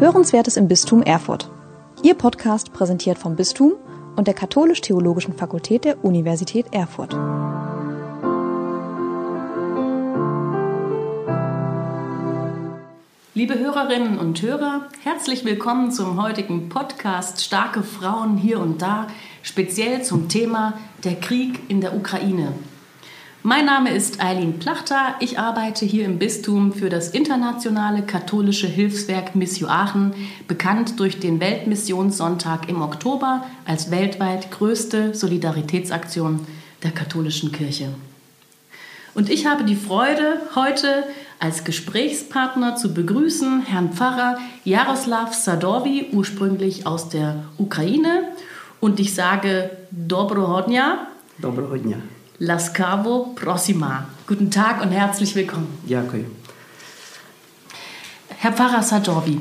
Hörenswertes im Bistum Erfurt. Ihr Podcast präsentiert vom Bistum und der Katholisch-Theologischen Fakultät der Universität Erfurt. Liebe Hörerinnen und Hörer, herzlich willkommen zum heutigen Podcast Starke Frauen hier und da, speziell zum Thema der Krieg in der Ukraine. Mein Name ist Eileen Plachter. Ich arbeite hier im Bistum für das internationale katholische Hilfswerk Missio Aachen, bekannt durch den Weltmissionssonntag im Oktober als weltweit größte Solidaritätsaktion der katholischen Kirche. Und ich habe die Freude, heute als Gesprächspartner zu begrüßen Herrn Pfarrer Jaroslav Sadorvi, ursprünglich aus der Ukraine. Und ich sage Dobrohodnia. Dobrohodnia. Lascavo Prossima. Guten Tag und herzlich willkommen. Ja, okay. Herr Pfarrer Sadorvi,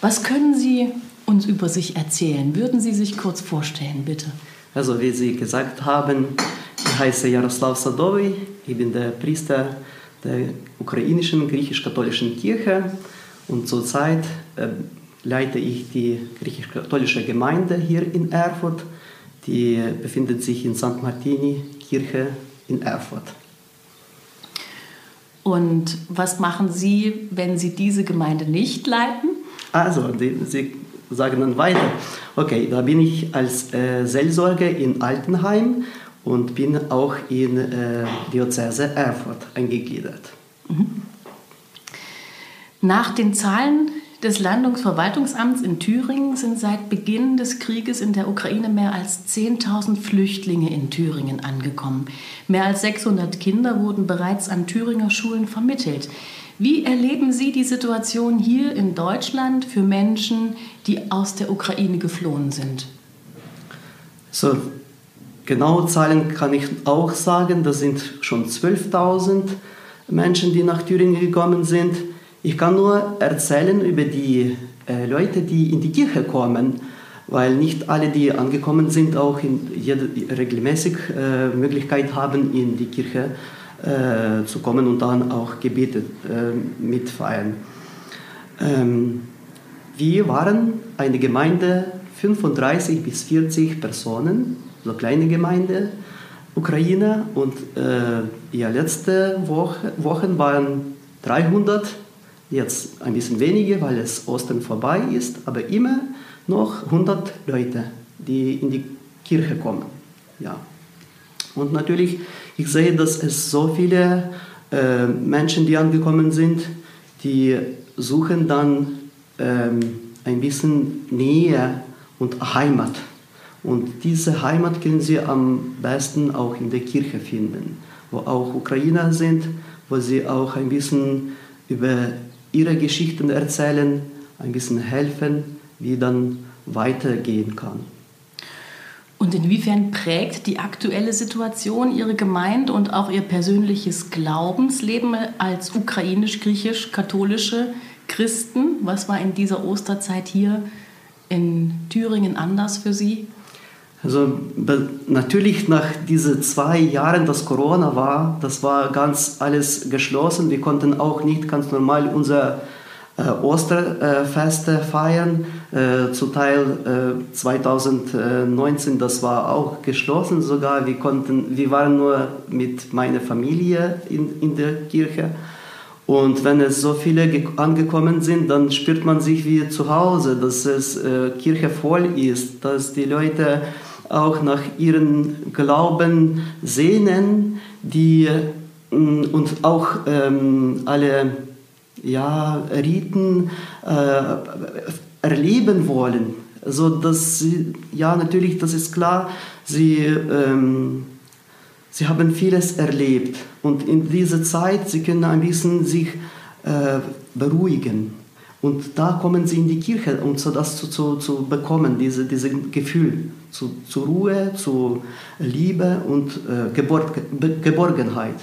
was können Sie uns über sich erzählen? Würden Sie sich kurz vorstellen, bitte? Also, wie Sie gesagt haben, ich heiße Jaroslav Sadorvi, ich bin der Priester der ukrainischen griechisch-katholischen Kirche und zurzeit äh, leite ich die griechisch-katholische Gemeinde hier in Erfurt. Die befindet sich in St. Martini, Kirche in Erfurt. Und was machen Sie, wenn Sie diese Gemeinde nicht leiten? Also, die, Sie sagen dann weiter. Okay, da bin ich als äh, Seelsorger in Altenheim und bin auch in äh, Diözese Erfurt eingegliedert. Mhm. Nach den Zahlen des Landungsverwaltungsamts in Thüringen sind seit Beginn des Krieges in der Ukraine mehr als 10.000 Flüchtlinge in Thüringen angekommen. Mehr als 600 Kinder wurden bereits an Thüringer Schulen vermittelt. Wie erleben Sie die Situation hier in Deutschland für Menschen, die aus der Ukraine geflohen sind? So, genaue Zahlen kann ich auch sagen. Das sind schon 12.000 Menschen, die nach Thüringen gekommen sind. Ich kann nur erzählen über die äh, Leute, die in die Kirche kommen, weil nicht alle, die angekommen sind, auch in jede, regelmäßig äh, Möglichkeit haben, in die Kirche äh, zu kommen und dann auch Gebete äh, mitfeiern. Ähm, wir waren eine Gemeinde 35 bis 40 Personen, so kleine Gemeinde, Ukraine und äh, ja, letzte Woche, Wochen waren 300 Jetzt ein bisschen weniger, weil es Ostern vorbei ist, aber immer noch 100 Leute, die in die Kirche kommen. Ja. Und natürlich, ich sehe, dass es so viele äh, Menschen, die angekommen sind, die suchen dann ähm, ein bisschen Nähe und Heimat. Und diese Heimat können sie am besten auch in der Kirche finden, wo auch Ukrainer sind, wo sie auch ein bisschen über ihre Geschichten erzählen, ein bisschen helfen, wie dann weitergehen kann. Und inwiefern prägt die aktuelle Situation Ihre Gemeinde und auch Ihr persönliches Glaubensleben als ukrainisch-griechisch-katholische Christen? Was war in dieser Osterzeit hier in Thüringen anders für Sie? Also natürlich nach diesen zwei Jahren, dass Corona war, das war ganz alles geschlossen. Wir konnten auch nicht ganz normal unser äh, Osterfeste feiern. Äh, zu Teil äh, 2019, das war auch geschlossen sogar. Wir, konnten, wir waren nur mit meiner Familie in, in der Kirche. Und wenn es so viele angekommen sind, dann spürt man sich wie zu Hause, dass es äh, Kirche voll ist, dass die Leute auch nach ihren Glauben sehnen, die mm, und auch ähm, alle ja, Riten äh, erleben wollen. Also das, ja, natürlich, das ist klar, sie, ähm, sie haben vieles erlebt und in dieser Zeit, sie können ein bisschen sich äh, beruhigen. Und da kommen sie in die Kirche, um so das zu, zu, zu bekommen, diese, dieses Gefühl zu, zu Ruhe, zu Liebe und äh, Geborgenheit.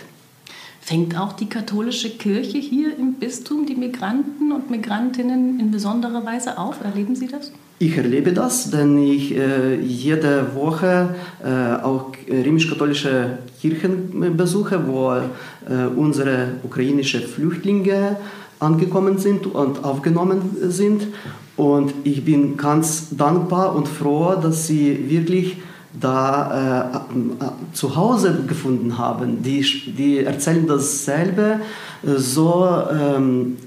Fängt auch die katholische Kirche hier im Bistum die Migranten und Migrantinnen in besonderer Weise auf? Erleben Sie das? Ich erlebe das, denn ich äh, jede Woche äh, auch römisch-katholische Kirchen besuche, wo äh, unsere ukrainischen Flüchtlinge angekommen sind und aufgenommen sind. Und ich bin ganz dankbar und froh, dass sie wirklich da äh, zu Hause gefunden haben. Die, die erzählen dasselbe, so ähm,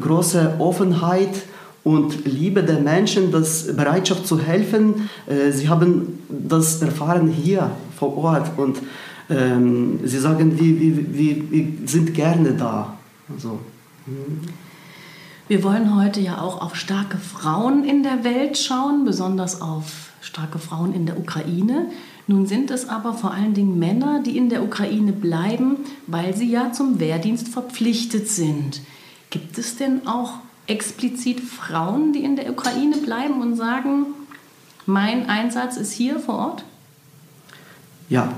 große Offenheit und Liebe der Menschen, das Bereitschaft zu helfen. Äh, sie haben das erfahren hier vor Ort und ähm, sie sagen, wir, wir, wir, sind gerne da. Also. Wir wollen heute ja auch auf starke Frauen in der Welt schauen, besonders auf starke Frauen in der Ukraine. Nun sind es aber vor allen Dingen Männer, die in der Ukraine bleiben, weil sie ja zum Wehrdienst verpflichtet sind. Gibt es denn auch explizit Frauen, die in der Ukraine bleiben und sagen, mein Einsatz ist hier vor Ort? Ja,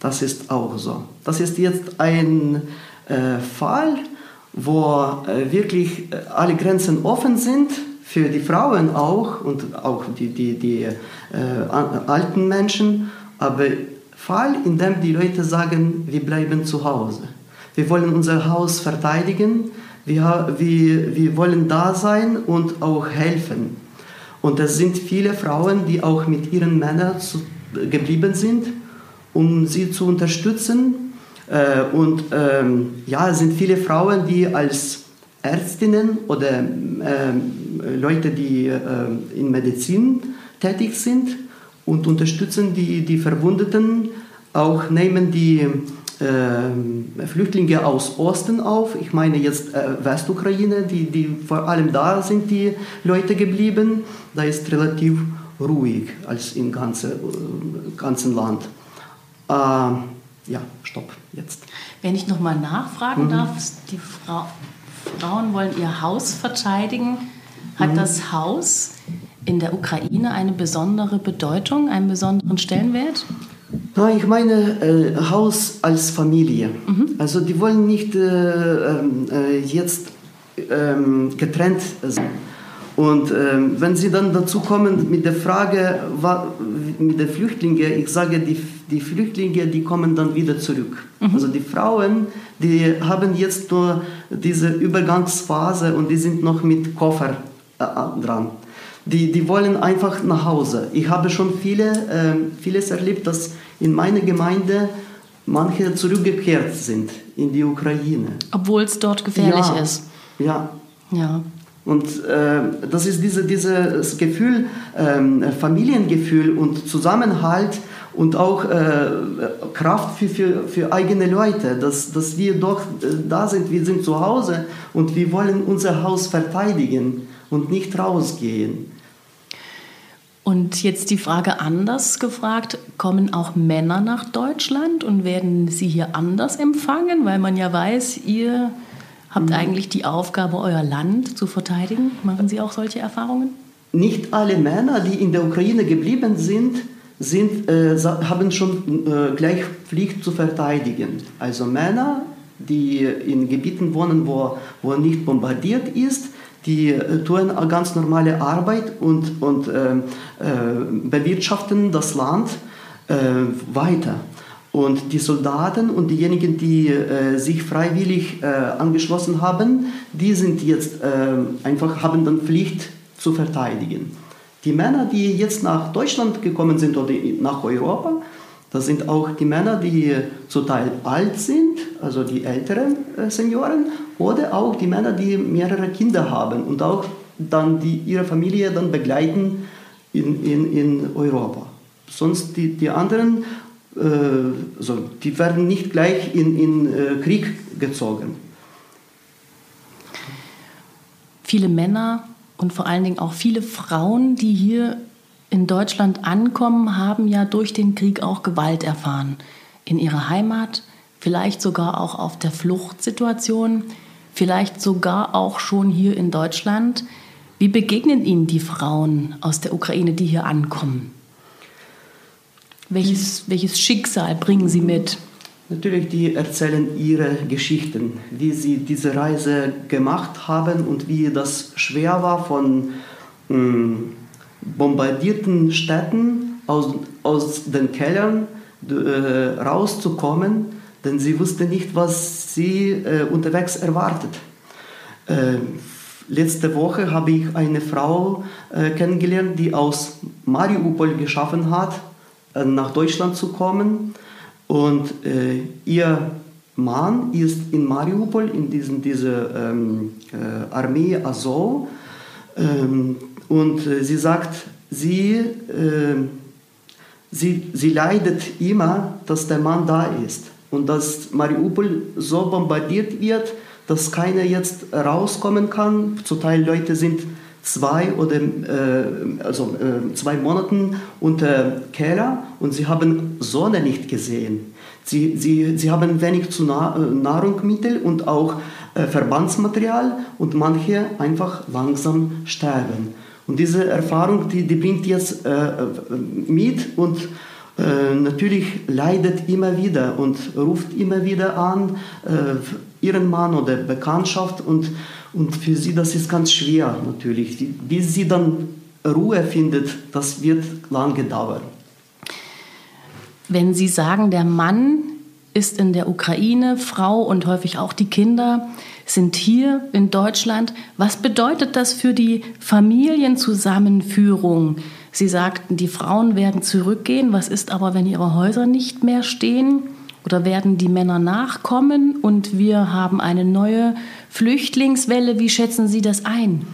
das ist auch so. Das ist jetzt ein äh, Fall, wo äh, wirklich äh, alle Grenzen offen sind, für die Frauen auch und auch die, die, die äh, alten Menschen, aber Fall, in dem die Leute sagen, wir bleiben zu Hause. Wir wollen unser Haus verteidigen, wir, wir, wir wollen da sein und auch helfen. Und es sind viele Frauen, die auch mit ihren Männern zu, geblieben sind, um sie zu unterstützen und ähm, ja, es sind viele Frauen, die als Ärztinnen oder äh, Leute, die äh, in Medizin tätig sind und unterstützen die, die Verwundeten, auch nehmen die äh, Flüchtlinge aus Osten auf. Ich meine jetzt äh, Westukraine, die, die vor allem da sind die Leute geblieben. Da ist relativ ruhig als im ganzen, äh, ganzen Land. Äh, ja, stopp, jetzt. Wenn ich nochmal nachfragen mhm. darf, die Frau, Frauen wollen ihr Haus verteidigen. Hat mhm. das Haus in der Ukraine eine besondere Bedeutung, einen besonderen Stellenwert? Na, ich meine äh, Haus als Familie. Mhm. Also die wollen nicht äh, äh, jetzt ähm, getrennt sein. Und ähm, wenn Sie dann dazu kommen mit der Frage mit den Flüchtlingen, ich sage, die, die Flüchtlinge, die kommen dann wieder zurück. Mhm. Also die Frauen, die haben jetzt nur diese Übergangsphase und die sind noch mit Koffer äh, dran. Die, die wollen einfach nach Hause. Ich habe schon viele, äh, vieles erlebt, dass in meiner Gemeinde manche zurückgekehrt sind in die Ukraine. Obwohl es dort gefährlich ja, ist. Ja. Ja. Und äh, das ist diese, dieses Gefühl, äh, Familiengefühl und Zusammenhalt und auch äh, Kraft für, für, für eigene Leute, dass, dass wir doch äh, da sind, wir sind zu Hause und wir wollen unser Haus verteidigen und nicht rausgehen. Und jetzt die Frage anders gefragt, kommen auch Männer nach Deutschland und werden sie hier anders empfangen, weil man ja weiß, ihr habt mhm. eigentlich die Aufgabe, euer Land zu verteidigen. Machen Sie auch solche Erfahrungen? Nicht alle Männer, die in der Ukraine geblieben sind, sind äh, haben schon äh, gleich Pflicht zu verteidigen. Also Männer, die in Gebieten wohnen, wo, wo nicht bombardiert ist, die äh, tun eine ganz normale Arbeit und, und äh, äh, bewirtschaften das Land äh, weiter. Und die Soldaten und diejenigen, die äh, sich freiwillig äh, angeschlossen haben, die sind jetzt äh, einfach, haben dann Pflicht zu verteidigen. Die Männer, die jetzt nach Deutschland gekommen sind oder nach Europa, das sind auch die Männer, die zum Teil alt sind, also die älteren äh, Senioren, oder auch die Männer, die mehrere Kinder haben und auch dann die, ihre Familie dann begleiten in, in, in Europa. Sonst die, die anderen so, die werden nicht gleich in, in äh, Krieg gezogen. Viele Männer und vor allen Dingen auch viele Frauen, die hier in Deutschland ankommen, haben ja durch den Krieg auch Gewalt erfahren. In ihrer Heimat, vielleicht sogar auch auf der Fluchtsituation, vielleicht sogar auch schon hier in Deutschland. Wie begegnen Ihnen die Frauen aus der Ukraine, die hier ankommen? Welches, welches Schicksal bringen Sie mit? Natürlich, die erzählen ihre Geschichten, wie sie diese Reise gemacht haben und wie das schwer war, von ähm, bombardierten Städten aus, aus den Kellern äh, rauszukommen, denn sie wussten nicht, was sie äh, unterwegs erwartet. Äh, letzte Woche habe ich eine Frau äh, kennengelernt, die aus Mariupol geschaffen hat, nach Deutschland zu kommen. Und äh, ihr Mann ist in Mariupol, in diesen, diese ähm, äh, Armee Azov. Ähm, und äh, sie sagt, sie, äh, sie, sie leidet immer, dass der Mann da ist. Und dass Mariupol so bombardiert wird, dass keiner jetzt rauskommen kann. Zum Teil Leute sind zwei oder äh, also äh, zwei Monaten unter Keller und sie haben Sonne nicht gesehen. Sie, sie, sie haben wenig zu äh, Nahrungsmittel und auch äh, Verbandsmaterial und manche einfach langsam sterben. Und diese Erfahrung, die, die bringt jetzt äh, mit und äh, natürlich leidet immer wieder und ruft immer wieder an, äh, ihren Mann oder Bekanntschaft und, und für sie das ist ganz schwer natürlich. Bis sie dann Ruhe findet, das wird lange dauern. Wenn Sie sagen, der Mann ist in der Ukraine, Frau und häufig auch die Kinder sind hier in Deutschland, was bedeutet das für die Familienzusammenführung? Sie sagten, die Frauen werden zurückgehen. Was ist aber, wenn ihre Häuser nicht mehr stehen? Oder werden die Männer nachkommen und wir haben eine neue Flüchtlingswelle? Wie schätzen Sie das ein?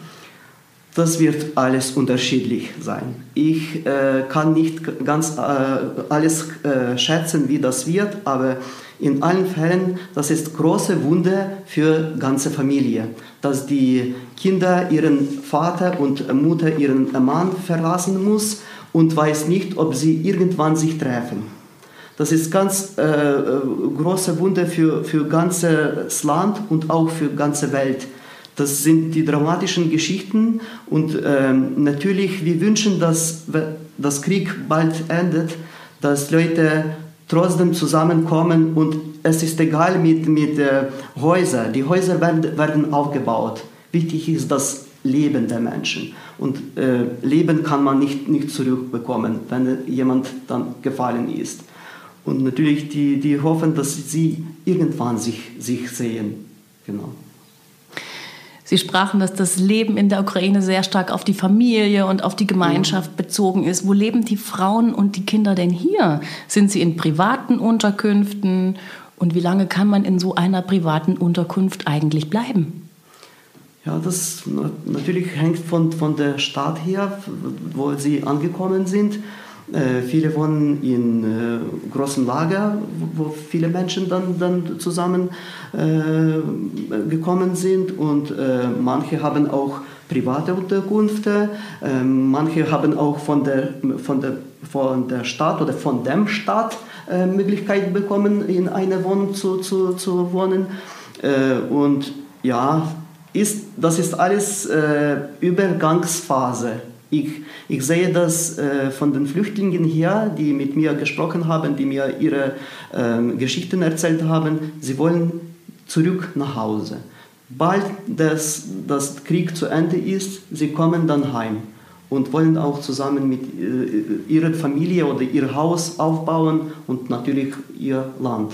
Das wird alles unterschiedlich sein. Ich äh, kann nicht ganz äh, alles äh, schätzen, wie das wird, aber in allen Fällen, das ist große Wunde für ganze Familie, dass die Kinder ihren Vater und Mutter ihren Mann verlassen muss und weiß nicht, ob sie irgendwann sich treffen. Das ist ganz äh, äh große Wunde für für ganzes Land und auch für ganze Welt. Das sind die dramatischen Geschichten und ähm, natürlich, wir wünschen, dass das Krieg bald endet, dass Leute trotzdem zusammenkommen und es ist egal mit, mit äh, Häusern. Die Häuser werden, werden aufgebaut. Wichtig ist das Leben der Menschen. Und äh, Leben kann man nicht, nicht zurückbekommen, wenn jemand dann gefallen ist. Und natürlich, die, die hoffen, dass sie irgendwann sich, sich sehen. Genau. Sie sprachen, dass das Leben in der Ukraine sehr stark auf die Familie und auf die Gemeinschaft bezogen ist. Wo leben die Frauen und die Kinder denn hier? Sind sie in privaten Unterkünften? Und wie lange kann man in so einer privaten Unterkunft eigentlich bleiben? Ja, das natürlich hängt von, von der Stadt her, wo sie angekommen sind. Äh, viele wohnen in äh, großen Lager, wo, viele Menschen dann, dann zusammen äh, gekommen sind und äh, manche haben auch private Unterkünfte, ähm, manche haben auch von der, von, der, von der Stadt oder von dem Stadt äh, Möglichkeit bekommen, in einer Wohnung zu, zu, zu wohnen. Äh, und ja, ist, das ist alles Übergangsphase. Ich, ich sehe das äh, von den Flüchtlingen her, die mit mir gesprochen haben, die mir ihre äh, Geschichten erzählt haben. Sie wollen zurück nach Hause. Bald das, das Krieg zu Ende ist, sie kommen dann heim und wollen auch zusammen mit äh, ihrer Familie oder ihr Haus aufbauen und natürlich ihr Land.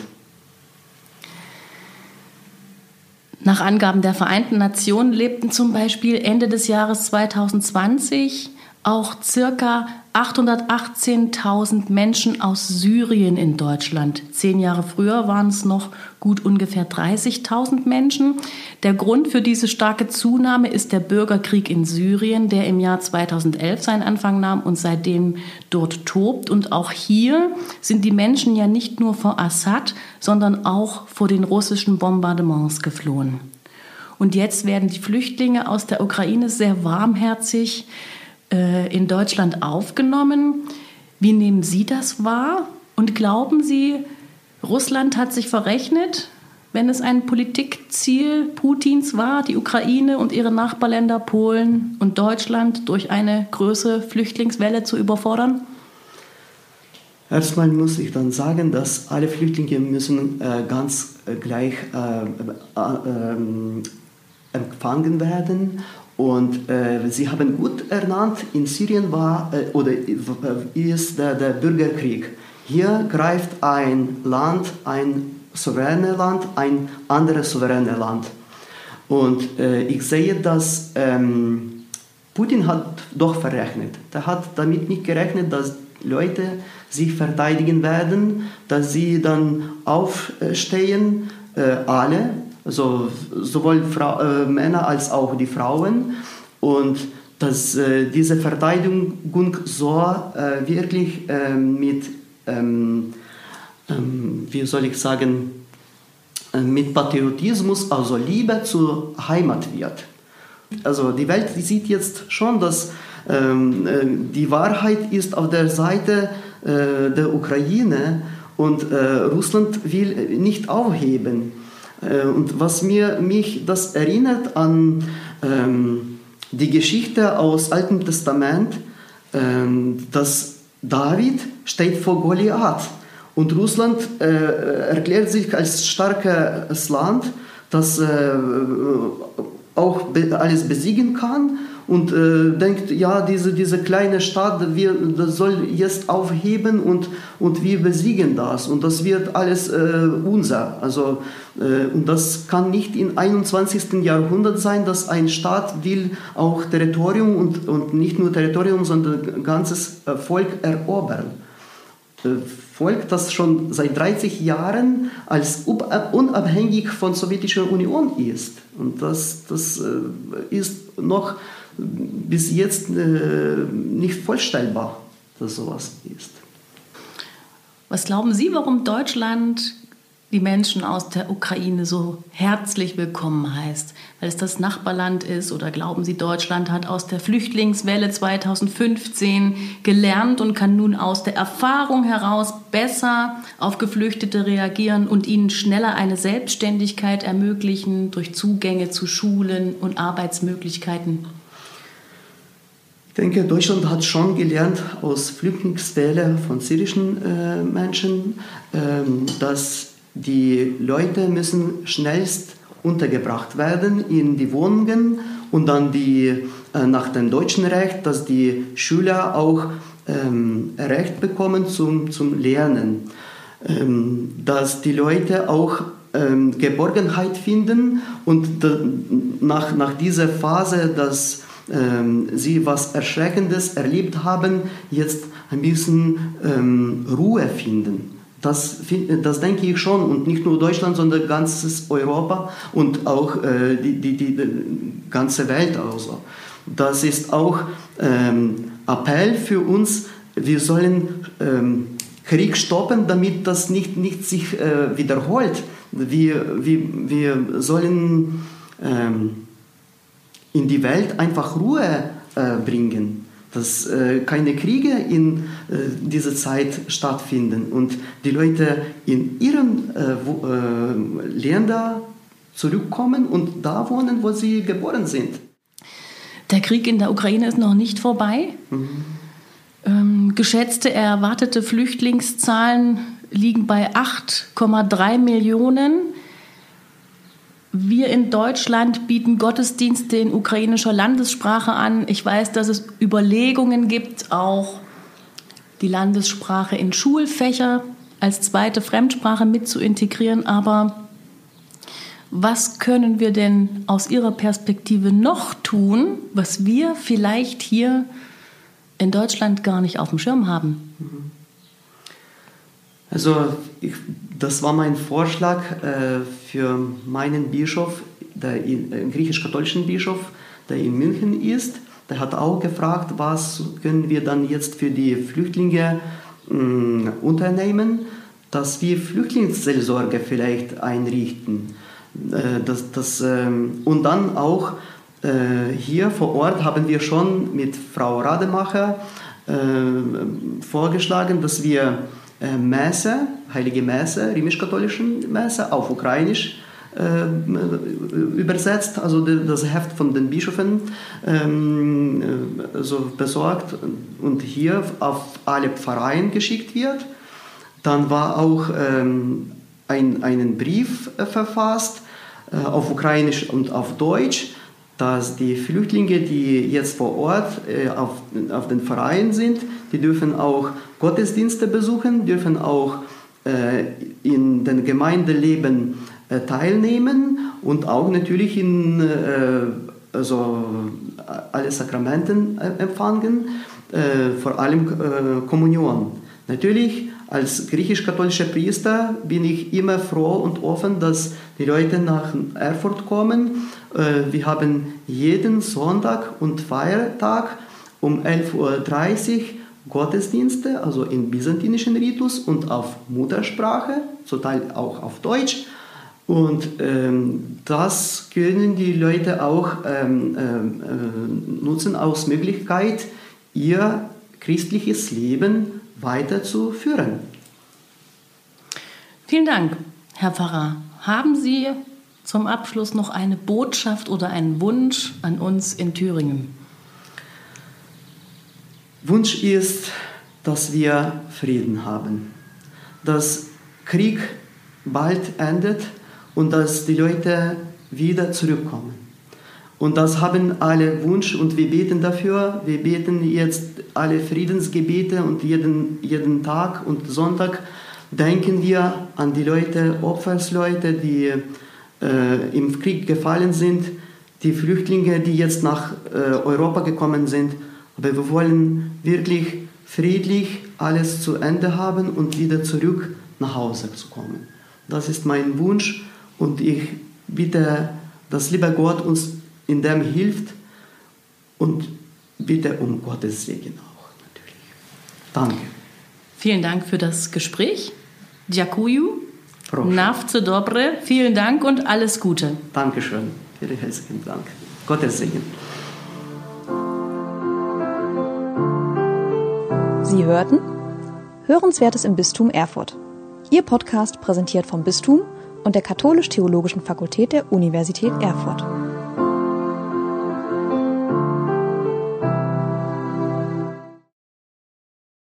Nach Angaben der Vereinten Nationen lebten zum Beispiel Ende des Jahres 2020 auch circa 818.000 Menschen aus Syrien in Deutschland. Zehn Jahre früher waren es noch gut ungefähr 30.000 Menschen. Der Grund für diese starke Zunahme ist der Bürgerkrieg in Syrien, der im Jahr 2011 seinen Anfang nahm und seitdem dort tobt. Und auch hier sind die Menschen ja nicht nur vor Assad, sondern auch vor den russischen Bombardements geflohen. Und jetzt werden die Flüchtlinge aus der Ukraine sehr warmherzig äh, in Deutschland aufgenommen. Wie nehmen Sie das wahr? Und glauben Sie, Russland hat sich verrechnet, wenn es ein Politikziel Putins war, die Ukraine und ihre Nachbarländer Polen und Deutschland durch eine größere Flüchtlingswelle zu überfordern? Erstmal muss ich dann sagen, dass alle Flüchtlinge müssen äh, ganz äh, gleich äh, äh ähm, empfangen werden und äh, sie haben gut ernannt, in Syrien war äh, oder äh, ist der, der, Bürgerkrieg. Hier greift ein Land, ein souveränes Land, ein anderes souveränes Land. Und äh, ich sehe, dass ähm, Putin hat doch verrechnet. Er hat damit nicht gerechnet, dass Leute sich verteidigen werden, dass sie dann aufstehen, äh, alle, also sowohl Frau, äh, Männer als auch die Frauen, und dass äh, diese Verteidigung so äh, wirklich ähm, mit, ähm, ähm, wie soll ich sagen, äh, mit Patriotismus, also Liebe zur Heimat wird. Also die Welt sieht jetzt schon, dass ähm, äh, die Wahrheit ist auf der Seite äh, der Ukraine und äh, Russland will nicht aufheben. Äh, und was mir, mich das erinnert an ähm, die Geschichte aus Altem Testament, ähm, dass David steht vor Goliath. Und Russland äh, erklärt sich als starkes Land, das äh, auch alles besiegen kann und äh, denkt, ja, diese, diese kleine Stadt, wir, das soll jetzt aufheben und, und wir besiegen das und das wird alles äh, unser. Also, äh, und das kann nicht im 21. Jahrhundert sein, dass ein Staat will auch Territorium und, und nicht nur Territorium, sondern ganzes äh, Volk erobern. Äh, Volk, das schon seit 30 Jahren als unabhängig von der Sowjetischen Union ist. Und das, das äh, ist noch bis jetzt äh, nicht vorstellbar, dass sowas ist. Was glauben Sie, warum Deutschland die Menschen aus der Ukraine so herzlich willkommen heißt, weil es das Nachbarland ist oder glauben Sie, Deutschland hat aus der Flüchtlingswelle 2015 gelernt und kann nun aus der Erfahrung heraus besser auf Geflüchtete reagieren und ihnen schneller eine Selbstständigkeit ermöglichen durch Zugänge zu Schulen und Arbeitsmöglichkeiten? Denke, Deutschland hat schon gelernt aus Flüchtlingswelle von syrischen äh, Menschen, äh, dass die Leute müssen schnellst untergebracht werden in die Wohnungen und dann die, äh, nach dem deutschen Recht, dass die Schüler auch ähm, Recht bekommen zum, zum Lernen. Ähm, dass die Leute auch ähm, Geborgenheit finden und nach, nach dieser Phase, dass ähm, sie was Erschreckendes erlebt haben, jetzt ein bisschen ähm, Ruhe finden. Das, das denke ich schon und nicht nur Deutschland, sondern ganzes Europa und auch äh, die, die, die, die, ganze Welt. Also. Das ist auch ähm, Appell für uns, wir sollen ähm, Krieg stoppen, damit das nicht, nicht sich äh, wiederholt. Wir, wir, wir sollen ähm, in die Welt einfach Ruhe äh, bringen dass äh, keine Kriege in äh, dieser Zeit stattfinden und die Leute in ihren äh, wo, äh, Länder zurückkommen und da wohnen, wo sie geboren sind. Der Krieg in der Ukraine ist noch nicht vorbei. Mhm. Ähm, geschätzte erwartete Flüchtlingszahlen liegen bei 8,3 Millionen. Wir in Deutschland bieten Gottesdienste in ukrainischer Landessprache an. Ich weiß, dass es Überlegungen gibt, auch die Landessprache in Schulfächer als zweite Fremdsprache mit zu integrieren. Aber was können wir denn aus Ihrer Perspektive noch tun, was wir vielleicht hier in Deutschland gar nicht auf dem Schirm haben? Also ich, das war mein Vorschlag äh, für meinen Bischof, der äh, griechisch-katholischen Bischof, der in München ist. Der hat auch gefragt, was können wir dann jetzt für die Flüchtlinge mh, unternehmen, dass wir Flüchtlingsseelsorge vielleicht einrichten. Äh, das, das, äh, und dann auch hier vor Ort haben wir schon mit Frau Rademacher vorgeschlagen, dass wir äh, Messe, heilige Messe, römisch-katholischen Messe auf Ukrainisch äh, übersetzt, also das Heft von den Bischöfen ähm, also besorgt und hier auf alle Pfarreien geschickt wird. Dann war auch ähm, ein einen Brief äh, verfasst äh, auf Ukrainisch und auf Deutsch, dass die Flüchtlinge, die jetzt vor Ort äh, auf, auf den Vereinen sind, die dürfen auch Gottesdienste besuchen, dürfen auch äh, in den Gemeindeleben äh, teilnehmen und auch natürlich in äh, also alle Sakramenten empfangen, vor allem Kommunion. Natürlich als griechisch-katholischer Priester bin ich immer froh und offen, dass die Leute nach Erfurt kommen. Wir haben jeden Sonntag und Feiertag um 11.30 Uhr Gottesdienste, also im byzantinischen Ritus und auf Muttersprache, zum Teil auch auf Deutsch. Und ähm, das können die Leute auch ähm, äh, nutzen als Möglichkeit, ihr christliches Leben weiterzuführen. Vielen Dank, Herr Pfarrer. Haben Sie zum Abschluss noch eine Botschaft oder einen Wunsch an uns in Thüringen? Wunsch ist, dass wir Frieden haben, dass Krieg bald endet und dass die Leute wieder zurückkommen. Und das haben alle Wunsch und wir beten dafür. Wir beten jetzt alle Friedensgebete und jeden, jeden Tag und Sonntag denken wir an die Leute, Opfersleute, die äh, im Krieg gefallen sind, die Flüchtlinge, die jetzt nach äh, Europa gekommen sind aber wir wollen wirklich friedlich alles zu Ende haben und wieder zurück nach Hause zu kommen. Das ist mein Wunsch und ich bitte, dass lieber Gott uns in dem hilft und bitte um Gottes Segen auch natürlich. Danke. Vielen Dank für das Gespräch. Dziękuję. Nawce dobre. Vielen Dank und alles Gute. Dankeschön. Vielen herzlichen Dank. Gottes Segen. Sie hörten Hörenswertes im Bistum Erfurt. Ihr Podcast präsentiert vom Bistum und der Katholisch-Theologischen Fakultät der Universität Erfurt.